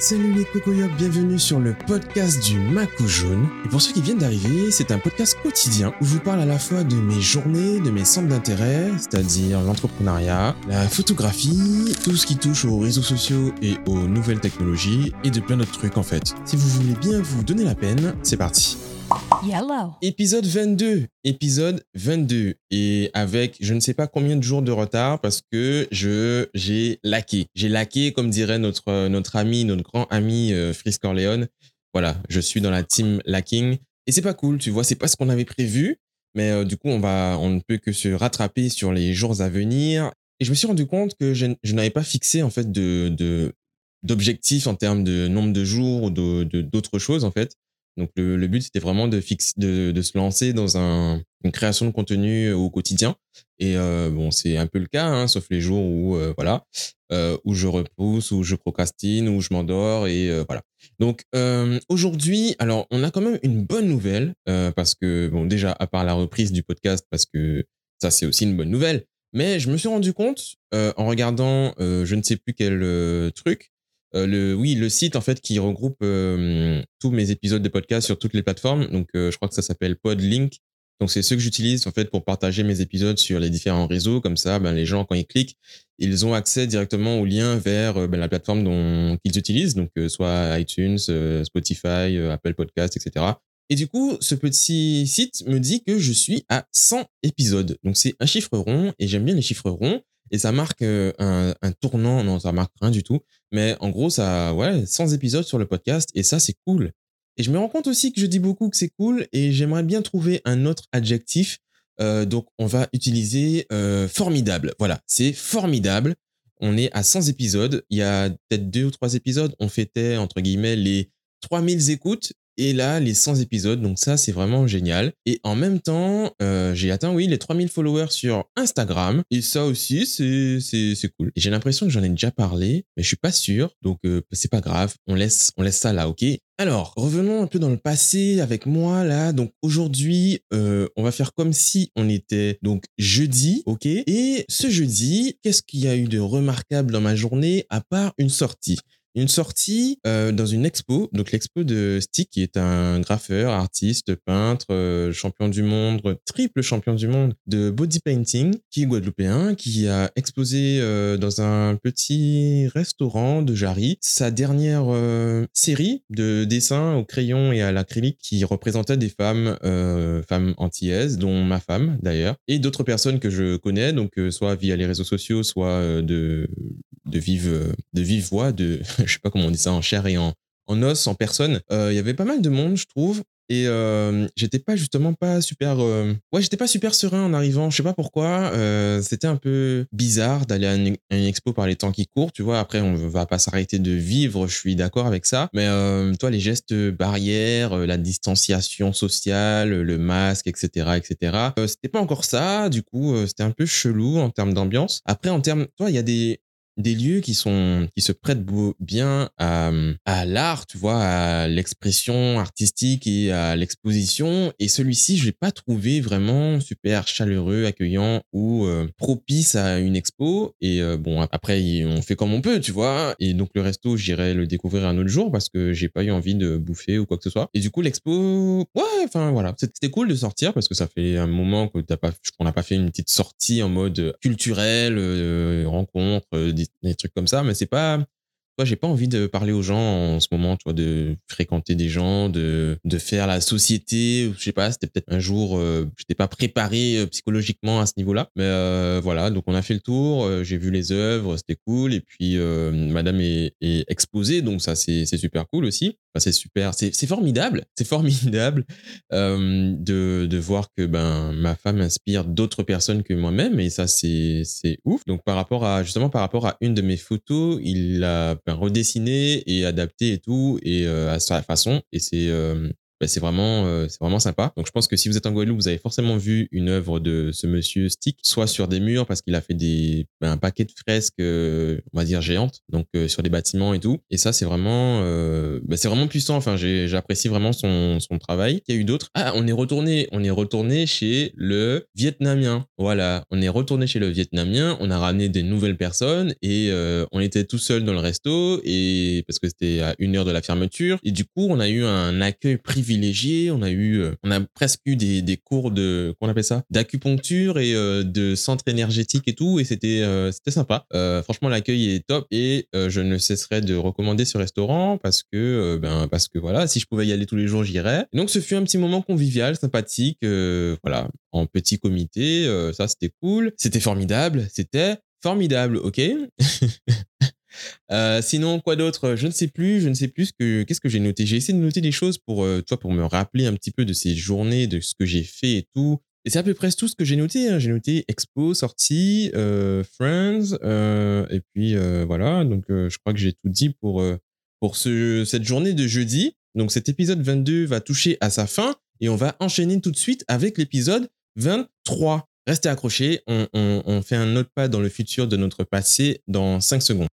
Salut les cocoyocs, bienvenue sur le podcast du Macou Jaune. Et pour ceux qui viennent d'arriver, c'est un podcast quotidien où je vous parle à la fois de mes journées, de mes centres d'intérêt, c'est-à-dire l'entrepreneuriat, la photographie, tout ce qui touche aux réseaux sociaux et aux nouvelles technologies, et de plein d'autres trucs en fait. Si vous voulez bien vous donner la peine, c'est parti. Yellow. Épisode 22. Épisode 22. Et avec je ne sais pas combien de jours de retard parce que je j'ai laqué. J'ai laqué, comme dirait notre, notre ami, notre grand ami euh, Fris Corleone. Voilà, je suis dans la team lacking. Et c'est pas cool, tu vois, c'est pas ce qu'on avait prévu. Mais euh, du coup, on, va, on ne peut que se rattraper sur les jours à venir. Et je me suis rendu compte que je, je n'avais pas fixé en fait de, de d'objectifs en termes de nombre de jours ou de d'autres choses en fait. Donc le, but c'était vraiment de, fixe, de, de se lancer dans un, une création de contenu au quotidien. Et euh, bon, c'est un peu le cas, hein, sauf les jours où euh, voilà, euh, où je repousse, où je procrastine, où je m'endors et euh, voilà. Donc euh, aujourd'hui, alors on a quand même une bonne nouvelle euh, parce que bon déjà à part la reprise du podcast parce que ça c'est aussi une bonne nouvelle. Mais je me suis rendu compte en regardant je ne sais plus quel truc euh, oui, le site en fait qui regroupe euh, tous mes épisodes de podcast sur toutes les plateformes. Donc, euh, je crois que ça s'appelle Podlink. Donc, c'est ce que j'utilise en fait pour partager mes épisodes sur les différents réseaux. Comme ça, ben, les gens quand ils cliquent, ils ont accès directement au lien vers ben, la plateforme dont qu'ils utilisent. Donc, soit iTunes, Spotify, Apple Podcast, etc. Et du coup, ce petit site me dit que je suis à 100 épisodes. Donc, c'est un chiffre rond et j'aime bien les chiffres ronds. Et ça marque un, un tournant. Non, ça marque rien du tout. Mais en gros, ça, ouais, 100 épisodes sur le podcast et ça, c'est cool. Et je me rends compte aussi que je dis beaucoup que c'est cool et j'aimerais bien trouver un autre adjectif. Euh, donc, on va utiliser euh, formidable. Voilà, c'est formidable. On est à 100 épisodes. Il y a peut-être deux ou trois épisodes. On fêtait, entre guillemets, les 3000 écoutes et là, les 100 épisodes, donc ça, c'est vraiment génial. Et en même temps, euh, j'ai atteint, oui, les 3000 followers sur Instagram. Et ça aussi, c'est, cool. J'ai l'impression que j'en ai déjà parlé, mais je suis pas sûr. Donc, euh, c'est pas grave. On laisse, on laisse ça là, ok? Alors, revenons un peu dans le passé avec moi là. Donc aujourd'hui, euh, on va faire comme si on était donc jeudi, ok? Et ce jeudi, qu'est-ce qu'il y a eu de remarquable dans ma journée à part une sortie? Une sortie euh, dans une expo, donc l'expo de Stick, qui est un graffeur, artiste, peintre, euh, champion du monde, triple champion du monde de body painting, qui est guadeloupéen, qui a exposé euh, dans un petit restaurant de Jarry sa dernière euh, série de dessins au crayon et à l'acrylique qui représentait des femmes, euh, femmes antillaises, dont ma femme d'ailleurs, et d'autres personnes que je connais, donc soit via les réseaux sociaux, soit de de vive de vive voix de je sais pas comment on dit ça en chair et en en os en personne. Il euh, y avait pas mal de monde je trouve. Et euh, j'étais pas justement pas super euh... ouais j'étais pas super serein en arrivant. Je sais pas pourquoi. Euh, c'était un peu bizarre d'aller à à une, expo par les temps qui courent tu vois. Après on va pas s'arrêter de vivre je suis d'accord avec ça. Mais euh, toi les gestes barrières la distanciation sociale le masque etc etc euh, c'était pas encore ça. Du coup euh, c'était un peu chelou en termes d'ambiance. Après en termes toi il y a des des lieux qui sont qui se prêtent bien à, à l'art, tu vois, à l'expression artistique et à l'exposition. Et celui-ci, je l'ai pas trouvé vraiment super chaleureux, accueillant ou euh, propice à une expo. Et euh, bon, après, on fait comme on peut, tu vois. Et donc le resto, j'irai le découvrir un autre jour parce que j'ai pas eu envie de bouffer ou quoi que ce soit. Et du coup, l'expo, ouais, enfin voilà, c'était cool de sortir parce que ça fait un moment que t'as pas, qu'on n'a pas fait une petite sortie en mode culturel, euh, rencontre, des, trucs comme ça, mais c'est pas moi j'ai pas envie de parler aux gens en ce moment, tu vois, de fréquenter des gens, de, de faire la société. Je sais pas, c'était peut-être un jour, euh, j'étais pas préparé euh, psychologiquement à ce niveau-là. Mais euh, voilà, donc on a fait le tour, euh, j'ai vu les œuvres, c'était cool. Et puis Madame est, exposée, donc ça c'est super cool aussi. C'est super, c'est formidable, c'est formidable de, de voir que ben ma femme inspire d'autres personnes que moi-même et ça c'est ouf. Donc par rapport à justement par rapport à une de mes photos, il ben, redessiné et adapté et tout et euh, à sa façon. Et c'est euh, bah, c'est vraiment, euh, c'est vraiment sympa. Donc je pense que si vous êtes en Guadeloupe, vous avez forcément vu une œuvre de ce monsieur Stick, soit sur des murs parce qu'il a fait des, bah, un paquet de fresques, euh, on va dire géantes, donc euh, sur des bâtiments et tout. Et ça, c'est vraiment, bah, c'est vraiment puissant. Enfin, j'apprécie vraiment son, son travail. Il y a eu d'autres. Ah, on est retourné, on est retourné chez le Vietnamien. Voilà, on est retourné chez le Vietnamien. On a ramené des nouvelles personnes et on était tout seul dans le resto et parce que c'était à une heure de la fermeture. Et du coup, on a eu un accueil privilégié. On a eu, euh, on a presque eu des, des cours de, qu'on appelle ça, d'acupuncture et euh, de centre énergétique et tout. Et c'était, euh, c'était sympa. franchement, l'accueil est top et je ne cesserai de recommander ce restaurant parce que, ben, parce que voilà, si je pouvais y aller tous les jours, j'irais. Donc, ce fut un petit moment convivial, sympathique, voilà, en petit comité. ça, c'était cool. C'était formidable. C'était formidable, ok Euh, sinon, quoi d'autre? Je ne sais plus. Je ne sais plus que qu'est-ce que j'ai noté. J'ai essayé de noter des choses pour euh, toi pour me rappeler un petit peu de ces journées, de ce que j'ai fait et tout. Et c'est à peu près tout ce que j'ai noté. Hein. J'ai noté expo, sortie, euh, Friends, et puis voilà. Donc je crois que j'ai tout dit pour pour ce cette journée de jeudi. Donc cet épisode 22 va toucher à sa fin et on va enchaîner tout de suite avec l'épisode 23. Restez accrochés, on, on fait un autre pas dans le futur de notre passé dans 5 secondes.